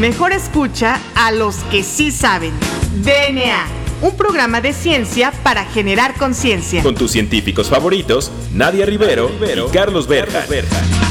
Mejor escucha a los que sí saben. DNA, un programa de ciencia para generar conciencia. Con tus científicos favoritos, Nadia Rivero, y Carlos Berja. Hola,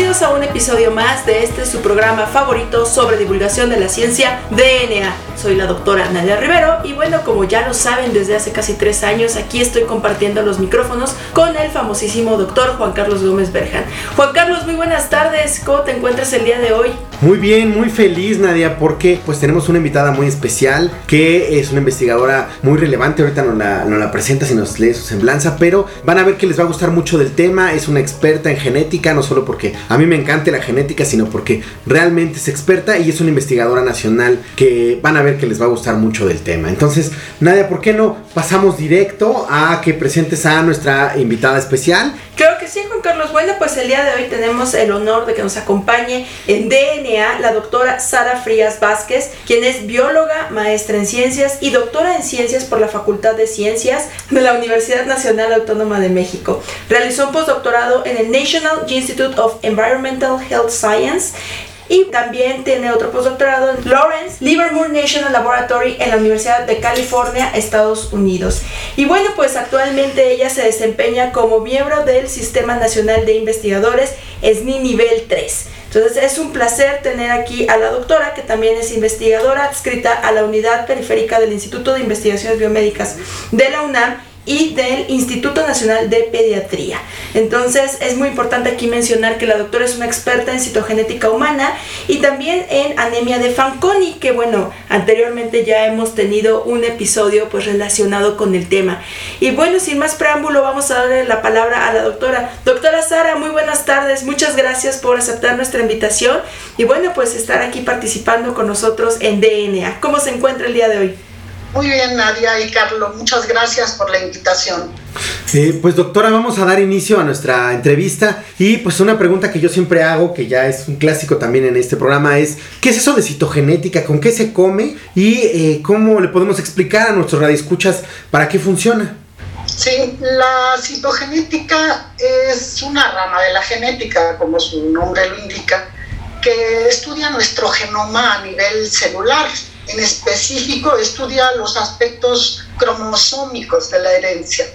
bienvenidos a un episodio más de este su programa favorito sobre divulgación de la ciencia DNA. Soy la doctora Nadia Rivero y bueno, como ya lo saben desde hace casi tres años, aquí estoy compartiendo los micrófonos con el famosísimo doctor Juan Carlos Gómez Berjan. Juan Carlos, muy buenas tardes, ¿cómo te encuentras el día de hoy? Muy bien, muy feliz Nadia, porque pues tenemos una invitada muy especial que es una investigadora muy relevante, ahorita no la, no la presenta si nos lee su semblanza, pero van a ver que les va a gustar mucho del tema, es una experta en genética, no solo porque a mí me encanta la genética, sino porque realmente es experta y es una investigadora nacional que van a ver que les va a gustar mucho del tema. Entonces, Nadia, ¿por qué no pasamos directo a que presentes a nuestra invitada especial? Creo que sí, Juan Carlos. Bueno, pues el día de hoy tenemos el honor de que nos acompañe en DNA la doctora Sara Frías Vázquez, quien es bióloga, maestra en ciencias y doctora en ciencias por la Facultad de Ciencias de la Universidad Nacional Autónoma de México. Realizó un postdoctorado en el National Institute of Environmental Health Science y también tiene otro postdoctorado en Lawrence Livermore National Laboratory en la Universidad de California, Estados Unidos. Y bueno, pues actualmente ella se desempeña como miembro del Sistema Nacional de Investigadores SNI Nivel 3. Entonces es un placer tener aquí a la doctora, que también es investigadora adscrita a la unidad periférica del Instituto de Investigaciones Biomédicas de la UNAM y del Instituto Nacional de Pediatría. Entonces es muy importante aquí mencionar que la doctora es una experta en citogenética humana y también en anemia de Fanconi, que bueno, anteriormente ya hemos tenido un episodio pues relacionado con el tema. Y bueno, sin más preámbulo, vamos a darle la palabra a la doctora. Doctora Sara, muy buenas tardes, muchas gracias por aceptar nuestra invitación y bueno, pues estar aquí participando con nosotros en DNA. ¿Cómo se encuentra el día de hoy? Muy bien, Nadia y Carlos, muchas gracias por la invitación. Eh, pues doctora, vamos a dar inicio a nuestra entrevista y pues una pregunta que yo siempre hago, que ya es un clásico también en este programa, es ¿qué es eso de citogenética? ¿Con qué se come? ¿Y eh, cómo le podemos explicar a nuestros radioescuchas para qué funciona? Sí, la citogenética es una rama de la genética, como su nombre lo indica, que estudia nuestro genoma a nivel celular en específico estudia los aspectos cromosómicos de la herencia.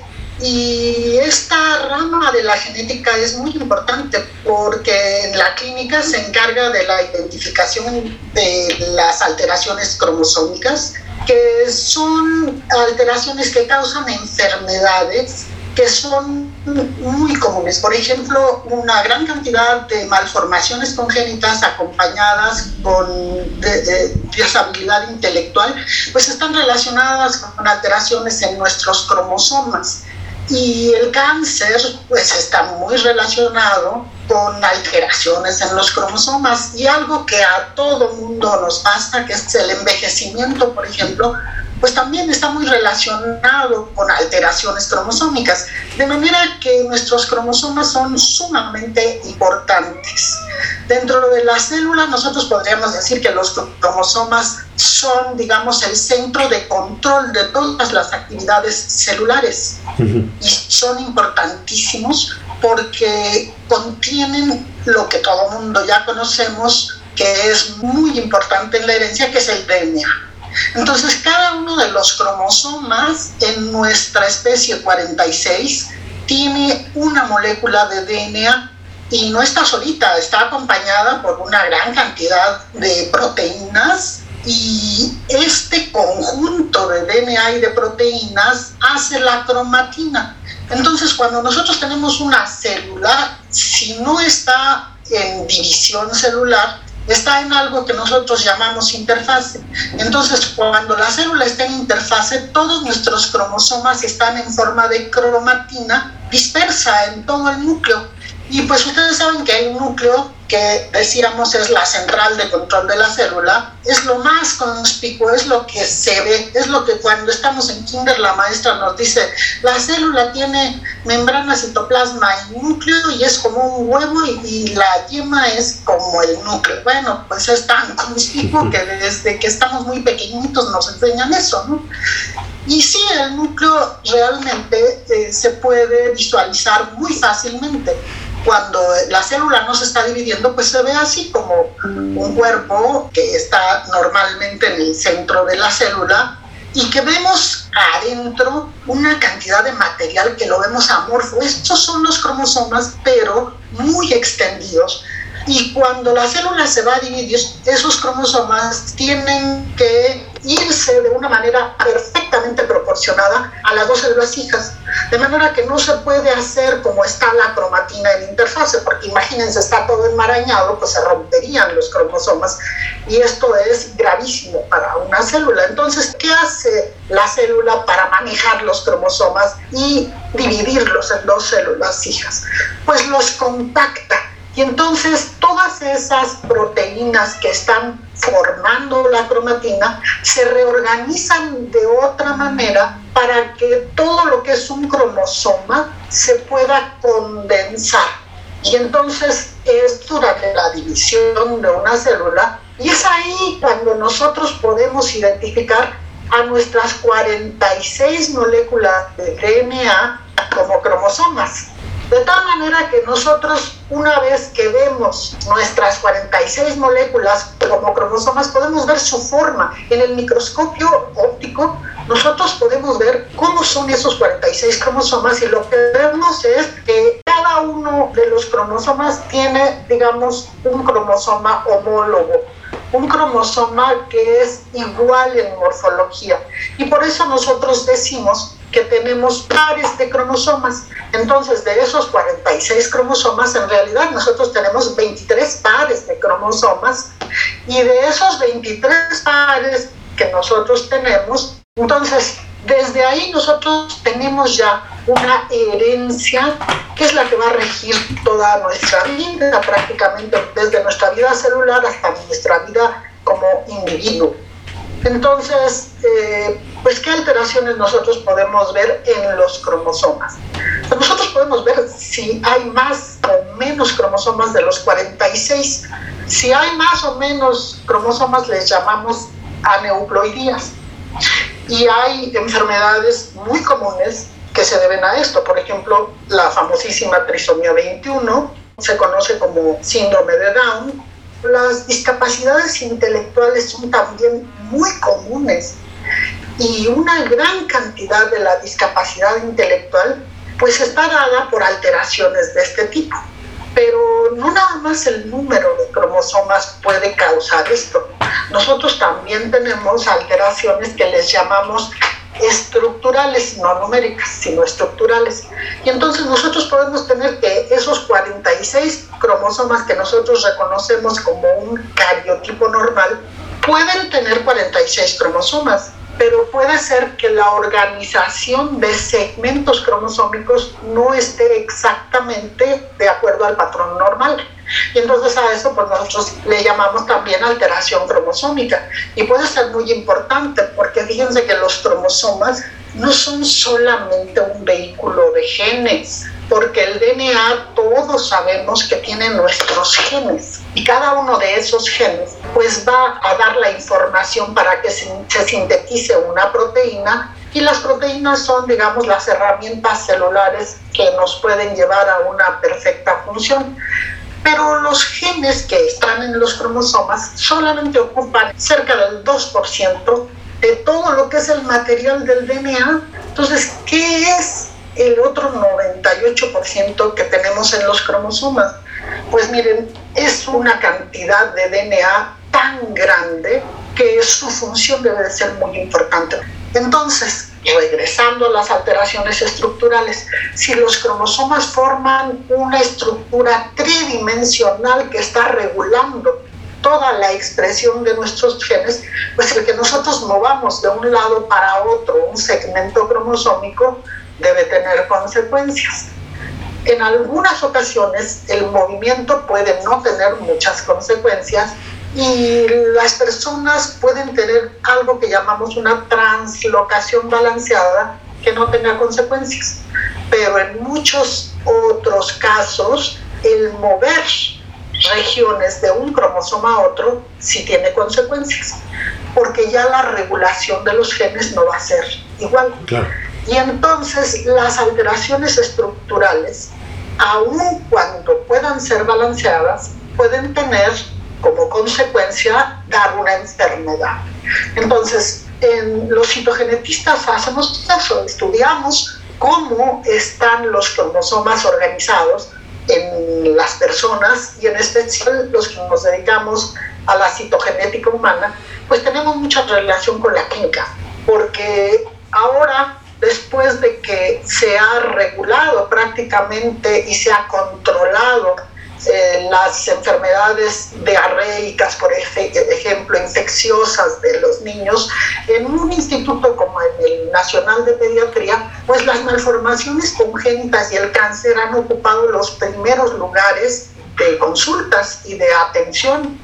Y esta rama de la genética es muy importante porque en la clínica se encarga de la identificación de las alteraciones cromosómicas, que son alteraciones que causan enfermedades que son muy comunes. Por ejemplo, una gran cantidad de malformaciones congénitas acompañadas con disabilidad intelectual, pues están relacionadas con alteraciones en nuestros cromosomas. Y el cáncer, pues está muy relacionado con alteraciones en los cromosomas y algo que a todo mundo nos pasa, que es el envejecimiento, por ejemplo, pues también está muy relacionado con alteraciones cromosómicas, de manera que nuestros cromosomas son sumamente importantes. Dentro de la célula nosotros podríamos decir que los cromosomas son, digamos, el centro de control de todas las actividades celulares y son importantísimos porque contienen lo que todo mundo ya conocemos, que es muy importante en la herencia, que es el DNA. Entonces, cada uno de los cromosomas en nuestra especie 46 tiene una molécula de DNA y no está solita, está acompañada por una gran cantidad de proteínas y este conjunto de DNA y de proteínas hace la cromatina. Entonces, cuando nosotros tenemos una célula, si no está en división celular, está en algo que nosotros llamamos interfase. Entonces, cuando la célula está en interfase, todos nuestros cromosomas están en forma de cromatina dispersa en todo el núcleo. Y pues ustedes saben que hay un núcleo que decíamos es la central de control de la célula, es lo más conspicuo, es lo que se ve, es lo que cuando estamos en kinder la maestra nos dice, la célula tiene membrana, citoplasma y núcleo y es como un huevo y, la yema es como el núcleo. Bueno, pues es tan conspicuo que desde que estamos muy pequeñitos nos enseñan eso, ¿no? Y sí, el núcleo realmente eh, se puede visualizar muy fácilmente cuando la célula no se está dividiendo, pues se ve así como un cuerpo que está normalmente en el centro de la célula y que vemos adentro una cantidad de material que lo vemos amorfo. Estos son los cromosomas, pero muy extendidos. Y cuando la célula se va a dividir, esos cromosomas tienen que irse de una manera perfectamente proporcionada a las dos células hijas, de manera que no se puede hacer como está la cromatina en interfase, porque imagínense, está todo enmarañado, pues se romperían los cromosomas y esto es gravísimo para una célula. Entonces, ¿qué hace la célula para manejar los cromosomas y dividirlos en dos células hijas? Pues los compacta y entonces todas esas proteínas que están formando la cromatina se reorganizan de otra manera para que todo lo que es un cromosoma se pueda condensar. Y entonces es durante la división de una célula y es ahí cuando nosotros podemos identificar a nuestras 46 moléculas de DNA como cromosomas. De tal manera que nosotros, una vez que vemos nuestras 46 moléculas como cromosomas, podemos ver su forma. En el microscopio óptico, nosotros podemos ver cómo son esos 46 cromosomas y lo que vemos es que cada uno de los cromosomas tiene, digamos, un cromosoma homólogo un cromosoma que es igual en morfología. Y por eso nosotros decimos que tenemos pares de cromosomas. Entonces, de esos 46 cromosomas, en realidad nosotros tenemos 23 pares de cromosomas y de esos 23 pares que nosotros tenemos, entonces, desde ahí nosotros tenemos ya una herencia que es la que va a regir toda nuestra vida, prácticamente desde nuestra vida celular hasta nuestra vida como individuo. Entonces, eh, pues, ¿qué alteraciones nosotros podemos ver en los cromosomas? Pues, nosotros podemos ver si hay más o menos cromosomas de los 46. Si hay más o menos cromosomas, les llamamos aneuploidías. Y hay enfermedades muy comunes que se deben a esto. Por ejemplo, la famosísima trisomía 21, se conoce como síndrome de Down. Las discapacidades intelectuales son también muy comunes y una gran cantidad de la discapacidad intelectual pues está dada por alteraciones de este tipo. Pero no nada más el número de cromosomas puede causar esto. Nosotros también tenemos alteraciones que les llamamos estructurales, no numéricas, sino estructurales. Y entonces nosotros podemos tener que esos 46 cromosomas que nosotros reconocemos como un cariotipo normal, pueden tener 46 cromosomas, pero puede ser que la organización de segmentos cromosómicos no esté exactamente de acuerdo al patrón normal. Y entonces a eso pues nosotros le llamamos también alteración cromosómica. Y puede ser muy importante porque fíjense que los cromosomas no son solamente un vehículo de genes, porque el DNA todos sabemos que tiene nuestros genes y cada uno de esos genes pues va a dar la información para que se, sintetice una proteína y las proteínas son digamos las herramientas celulares que nos pueden llevar a una perfecta función. Pero los genes que están en los cromosomas solamente ocupan cerca del 2% de todo lo que es el material del DNA. Entonces, ¿qué es el otro 98% que tenemos en los cromosomas. Pues miren, es una cantidad de DNA tan grande que su función debe de ser muy importante. Entonces, regresando a las alteraciones estructurales, si los cromosomas forman una estructura tridimensional que está regulando toda la expresión de nuestros genes, pues el que nosotros movamos de un lado para otro un segmento cromosómico debe tener consecuencias. En algunas ocasiones el movimiento puede no tener muchas consecuencias y las personas pueden tener algo que llamamos una translocación balanceada que no tenga consecuencias. Pero en muchos otros casos el mover regiones de un cromosoma a otro sí tiene consecuencias, porque ya la regulación de los genes no va a ser igual. Y entonces las alteraciones estructurales, aun cuando puedan ser balanceadas, pueden tener como consecuencia dar una enfermedad. Entonces, en los citogenetistas hacemos eso, estudiamos cómo están los cromosomas organizados en las personas y en especial los que nos dedicamos a la citogenética humana, pues tenemos mucha relación con la química, porque ahora, después de que se ha regulado prácticamente y se ha controlado eh, las enfermedades diarreicas, por ejemplo, infecciosas de los niños, en un instituto como en el Nacional de Pediatría, pues las malformaciones congénitas y el cáncer han ocupado los primeros lugares de consultas y de atención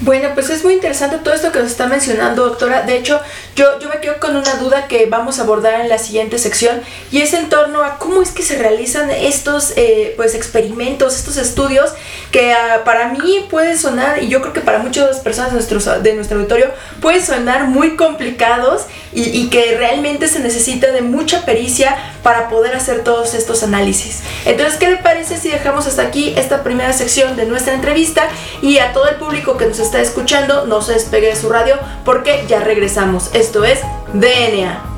bueno, pues es muy interesante todo esto que nos está mencionando, doctora. De hecho, yo, yo me quedo con una duda que vamos a abordar en la siguiente sección y es en torno a cómo es que se realizan estos eh, pues experimentos, estos estudios que ah, para mí pueden sonar, y yo creo que para muchas personas de, nuestro, de nuestro auditorio, pueden sonar muy complicados y, que realmente se necesita de mucha pericia para poder hacer todos estos análisis. Entonces, ¿qué le parece si dejamos hasta aquí esta primera sección de nuestra entrevista y a todo el público que nos está escuchando no se despegue de su radio porque ya regresamos. Esto es DNA.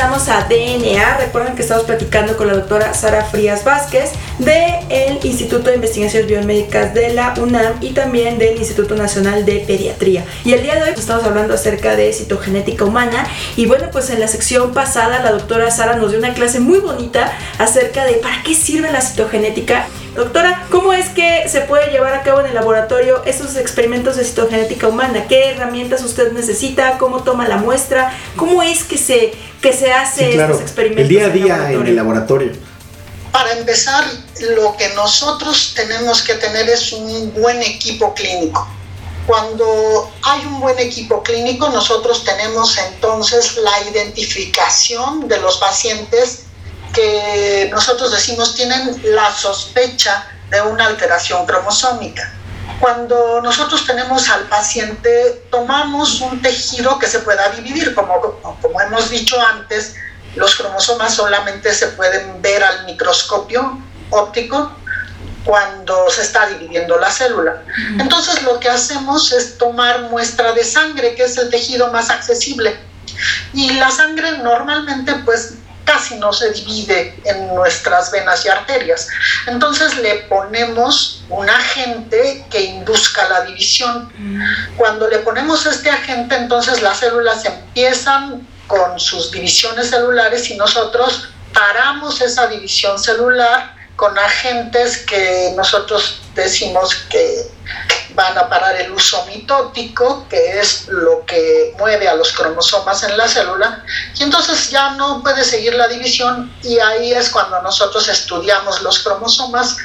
Regresamos a DNA. Recuerden que estamos platicando con la doctora Sara Frías Vázquez del Instituto de Investigaciones Biomédicas de la UNAM y también del Instituto Nacional de Pediatría. Y el día de hoy pues, estamos hablando acerca de citogenética humana. Y bueno, pues en la sección pasada la doctora Sara nos dio una clase muy bonita acerca de para qué sirve la citogenética Doctora, ¿cómo es que se puede llevar a cabo en el laboratorio esos experimentos de citogenética humana? ¿Qué herramientas usted necesita? ¿Cómo toma la muestra? ¿Cómo es que se, que se hace estos experimentos? El día a día en el laboratorio. Para empezar, lo que nosotros tenemos que tener es un buen equipo clínico. Cuando hay un buen equipo clínico, nosotros tenemos entonces la identificación de los pacientes que nosotros decimos tienen la sospecha de una alteración cromosómica. Cuando nosotros tenemos al paciente, tomamos un tejido que se pueda dividir, como, como hemos dicho antes, los cromosomas solamente se pueden ver al microscopio óptico cuando se está dividiendo la célula. Entonces lo que hacemos es tomar muestra de sangre, que es el tejido más accesible. Y la sangre normalmente pues casi no se divide en nuestras venas y arterias. Entonces le ponemos un agente que induzca la división. Cuando le ponemos este agente, entonces las células empiezan con sus divisiones celulares y nosotros paramos esa división celular con agentes que nosotros decimos que van a parar el uso mitótico, que es lo que mueve a los cromosomas en la célula, y entonces ya no puede seguir la división y ahí es cuando nosotros estudiamos los cromosomas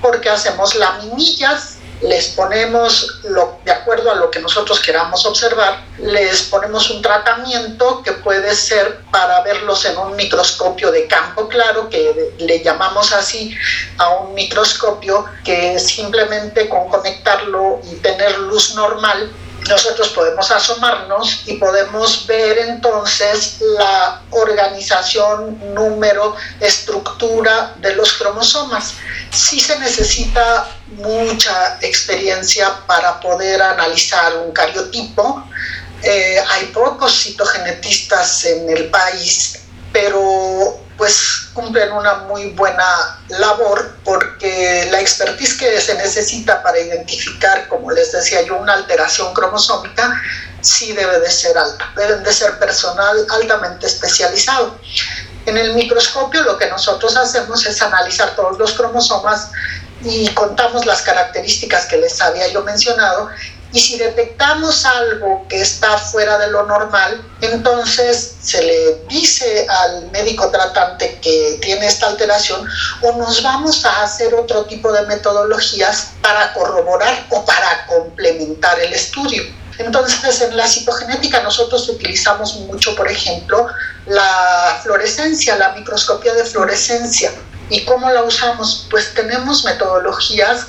porque hacemos laminillas les ponemos, lo, de acuerdo a lo que nosotros queramos observar, les ponemos un tratamiento que puede ser para verlos en un microscopio de campo claro, que le llamamos así a un microscopio que simplemente con conectarlo y tener luz normal nosotros podemos asomarnos y podemos ver entonces la organización, número, estructura de los cromosomas. Sí se necesita mucha experiencia para poder analizar un cariotipo. Eh, hay pocos citogenetistas en el país, pero pues cumplen una muy buena labor porque la expertise que se necesita para identificar, como les decía yo, una alteración cromosómica, sí debe de ser alta, deben de ser personal altamente especializado. En el microscopio lo que nosotros hacemos es analizar todos los cromosomas y contamos las características que les había yo mencionado y si detectamos algo que está fuera de lo normal, entonces se le dice al médico tratante que tiene esta alteración o nos vamos a hacer otro tipo de metodologías para corroborar o para complementar el estudio. Entonces, en la citogenética nosotros utilizamos mucho, por ejemplo, la fluorescencia, la microscopía de fluorescencia. ¿Y cómo la usamos? Pues tenemos metodologías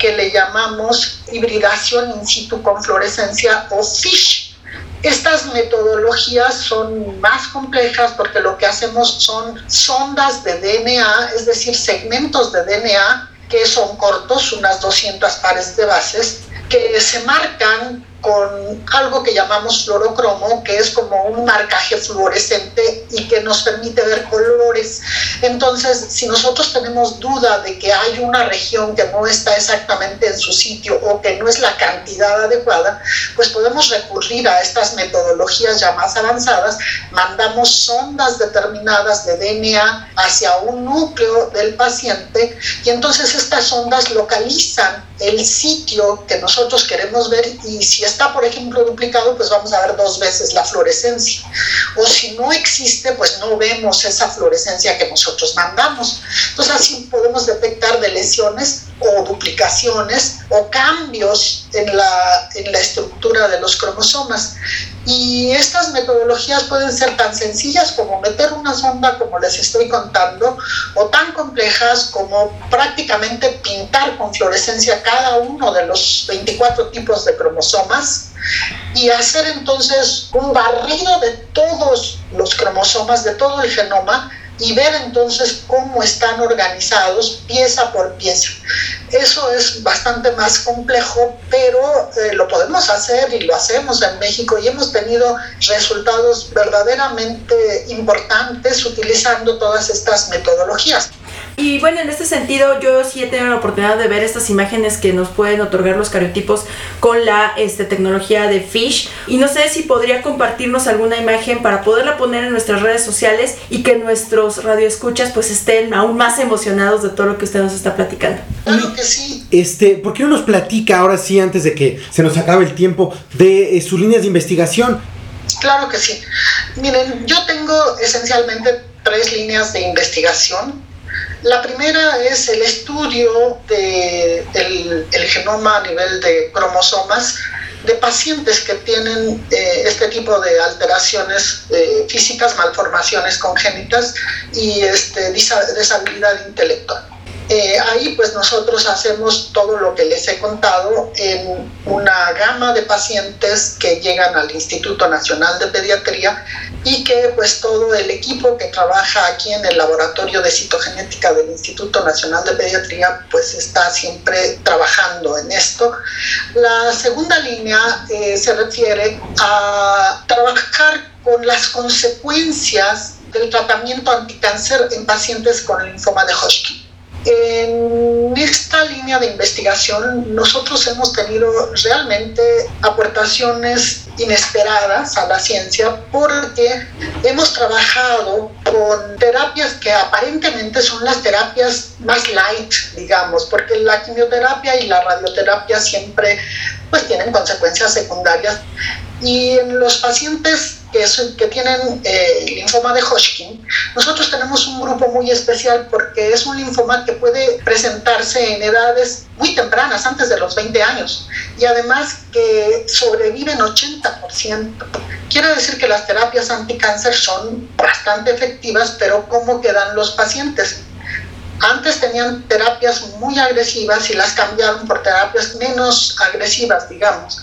que le llamamos hibridación in situ con fluorescencia o FISH. Estas metodologías son más complejas porque lo que hacemos son sondas de DNA, es decir, segmentos de DNA que son cortos, unas 200 pares de bases, que se marcan con algo que llamamos fluorocromo, que es como un marcaje fluorescente y que nos permite ver colores. Entonces, si nosotros tenemos duda de que hay una región que no está exactamente en su sitio o que no es la cantidad adecuada, pues podemos recurrir a estas metodologías ya más avanzadas, mandamos sondas determinadas de DNA hacia un núcleo del paciente y entonces estas sondas localizan el sitio que nosotros queremos ver y si está, por ejemplo, duplicado, pues vamos a ver dos veces la fluorescencia. O si no existe, pues no vemos esa fluorescencia que nosotros mandamos. Entonces así podemos detectar de lesiones o duplicaciones o cambios en la, en la estructura de los cromosomas. Y estas metodologías pueden ser tan sencillas como meter una sonda, como les estoy contando, o tan complejas como prácticamente pintar con fluorescencia cada uno de los 24 tipos de cromosomas y hacer entonces un barrido de todos los cromosomas, de todo el genoma, y ver entonces cómo están organizados pieza por pieza. Eso es bastante más complejo, pero eh, lo podemos hacer y lo hacemos en México y hemos tenido resultados verdaderamente importantes utilizando todas estas metodologías. Y bueno, en este sentido, yo sí he tenido la oportunidad de ver estas imágenes que nos pueden otorgar los cariotipos con la este, tecnología de Fish. Y no sé si podría compartirnos alguna imagen para poderla poner en nuestras redes sociales y que nuestros radioescuchas pues estén aún más emocionados de todo lo que usted nos está platicando. Claro que sí. Este, ¿por qué no nos platica ahora sí, antes de que se nos acabe el tiempo, de eh, sus líneas de investigación? Claro que sí. Miren, yo tengo esencialmente tres líneas de investigación la primera es el estudio del de el genoma a nivel de cromosomas de pacientes que tienen eh, este tipo de alteraciones eh, físicas, malformaciones congénitas y este, deshabilidad intelectual. Eh, ahí pues nosotros hacemos todo lo que les he contado en una gama de pacientes que llegan al Instituto Nacional de Pediatría y que pues todo el equipo que trabaja aquí en el laboratorio de citogenética del Instituto Nacional de Pediatría pues está siempre trabajando en esto. La segunda línea eh, se refiere a trabajar con las consecuencias del tratamiento anticáncer en pacientes con linfoma de Hodgkin. En esta línea de investigación nosotros hemos tenido realmente aportaciones inesperadas a la ciencia porque hemos trabajado con terapias que aparentemente son las terapias más light, digamos, porque la quimioterapia y la radioterapia siempre pues tienen consecuencias secundarias y en los pacientes que, que tienen eh, linfoma de Hodgkin, nosotros tenemos un grupo muy especial porque es un linfoma que puede presentarse en edades muy tempranas, antes de los 20 años, y además que sobreviven 80%. Quiere decir que las terapias anticáncer son bastante efectivas, pero ¿cómo quedan los pacientes? Antes tenían terapias muy agresivas y las cambiaron por terapias menos agresivas, digamos.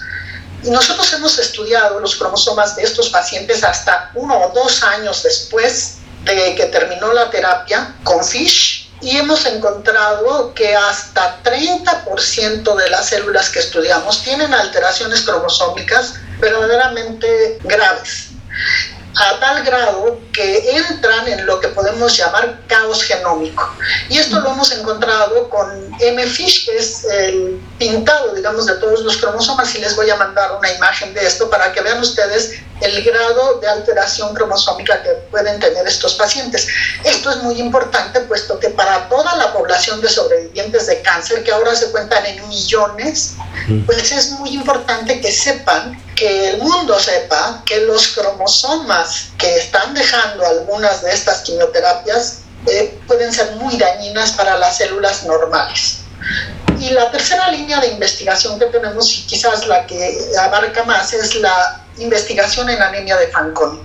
Y nosotros hemos estudiado los cromosomas de estos pacientes hasta uno o dos años después de que terminó la terapia con FISH y hemos encontrado que hasta 30% de las células que estudiamos tienen alteraciones cromosómicas verdaderamente graves a tal grado que entran en lo que podemos llamar caos genómico. Y esto lo hemos encontrado con M-FISH, que es el pintado, digamos, de todos los cromosomas, y les voy a mandar una imagen de esto para que vean ustedes el grado de alteración cromosómica que pueden tener estos pacientes. Esto es muy importante, puesto que para toda la población de sobrevivientes de cáncer, que ahora se cuentan en millones, pues es muy importante que sepan que el mundo sepa que los cromosomas que están dejando algunas de estas quimioterapias eh, pueden ser muy dañinas para las células normales. Y la tercera línea de investigación que tenemos, y quizás la que abarca más, es la investigación en anemia de Fanconi.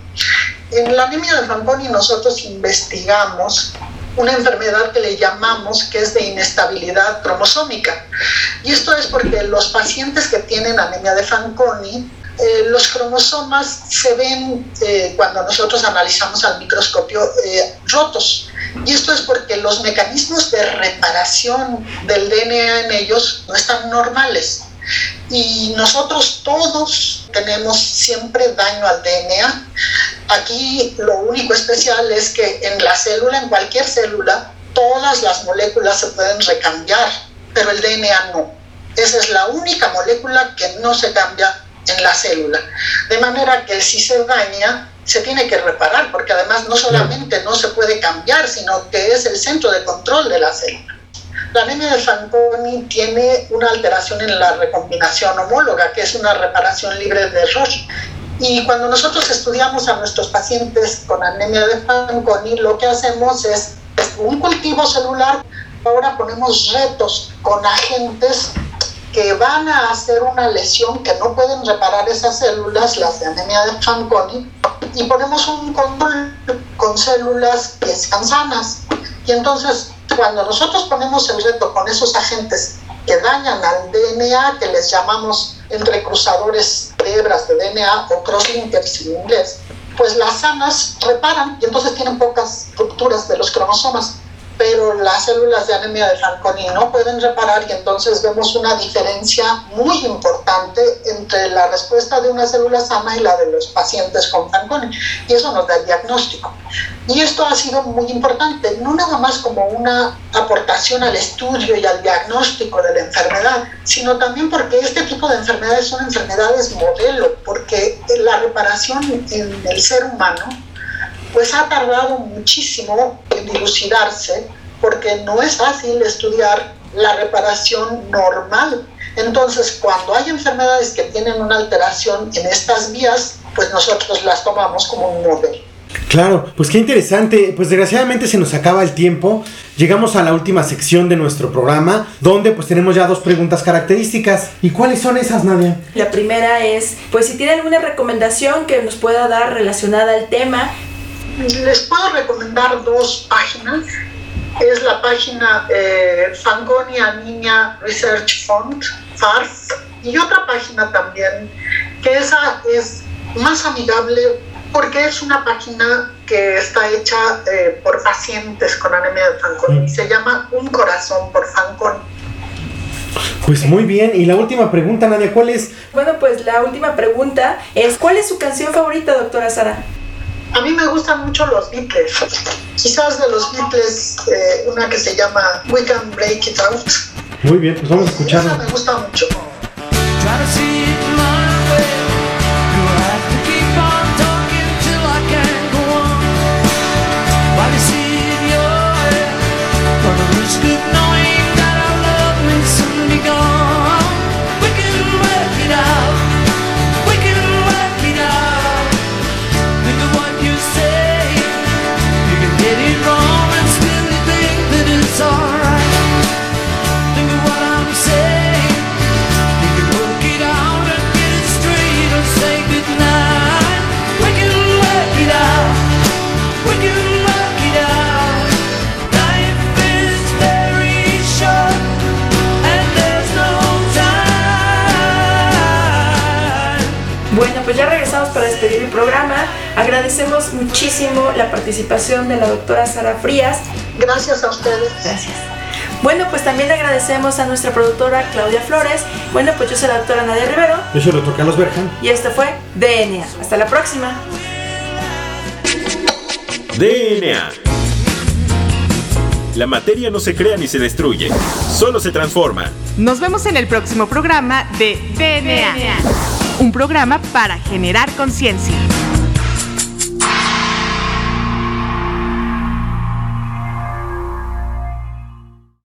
En la anemia de Fanconi nosotros investigamos una enfermedad que le llamamos que es de inestabilidad cromosómica. Y esto es porque los pacientes que tienen anemia de Fanconi eh, los cromosomas se ven eh, cuando nosotros analizamos al microscopio eh, rotos. Y esto es porque los mecanismos de reparación del DNA en ellos no están normales. Y nosotros todos tenemos siempre daño al DNA. Aquí lo único especial es que en la célula, en cualquier célula, todas las moléculas se pueden recambiar, pero el DNA no. Esa es la única molécula que no se cambia en la célula. De manera que si se daña, se tiene que reparar, porque además no solamente no se puede cambiar, sino que es el centro de control de la célula. La anemia de Fanconi tiene una alteración en la recombinación homóloga, que es una reparación libre de error. Y cuando nosotros estudiamos a nuestros pacientes con anemia de Fanconi, lo que hacemos es un cultivo celular. Ahora ponemos retos con agentes que van a hacer una lesión que no pueden reparar esas células, las de anemia de Fanconi, y ponemos un control con células que están sanas. Y entonces, cuando nosotros ponemos el reto con esos agentes que dañan al DNA, que les llamamos entrecruzadores de hebras de DNA o crosslinkers en inglés, pues las sanas reparan y entonces tienen pocas rupturas de los cromosomas pero las células de anemia de Fanconi no pueden reparar y entonces vemos una diferencia muy importante entre la respuesta de una célula sana y la de los pacientes con Fanconi. Y eso nos da el diagnóstico. Y esto ha sido muy importante, no nada más como una aportación al estudio y al diagnóstico de la enfermedad, sino también porque este tipo de enfermedades son enfermedades modelo, porque la reparación en el ser humano pues ha tardado muchísimo en dilucidarse porque no es fácil estudiar la reparación normal. Entonces, cuando hay enfermedades que tienen una alteración en estas vías, pues nosotros las tomamos como un modelo. Claro, pues qué interesante. Pues desgraciadamente se nos acaba el tiempo. Llegamos a la última sección de nuestro programa, donde pues tenemos ya dos preguntas características. ¿Y cuáles son esas, Nadia? La primera es, pues si tiene alguna recomendación que nos pueda dar relacionada al tema, les puedo recomendar dos páginas. Es la página eh, Fangonia Niña Research Fund, FARF, y otra página también, que esa es más amigable porque es una página que está hecha eh, por pacientes con anemia de Fanconi. Mm. Se llama Un Corazón por Fanconi. Pues muy bien, y la última pregunta, Nadia, ¿cuál es? Bueno, pues la última pregunta es, ¿cuál es su canción favorita, doctora Sara? A mí me gustan mucho los Beatles. Quizás de los Beatles, eh, una que se llama We Can Break It Out. Muy bien, pues vamos a escucharla. Esa me gusta mucho. Despedir el programa. Agradecemos muchísimo la participación de la doctora Sara Frías. Gracias a ustedes. Gracias. Bueno, pues también agradecemos a nuestra productora Claudia Flores. Bueno, pues yo soy la doctora Nadia Rivero. Yo soy el doctor Carlos Berjan. Y esto fue DNA. Hasta la próxima. DNA. La materia no se crea ni se destruye, solo se transforma. Nos vemos en el próximo programa de DNA. Un programa para generar conciencia.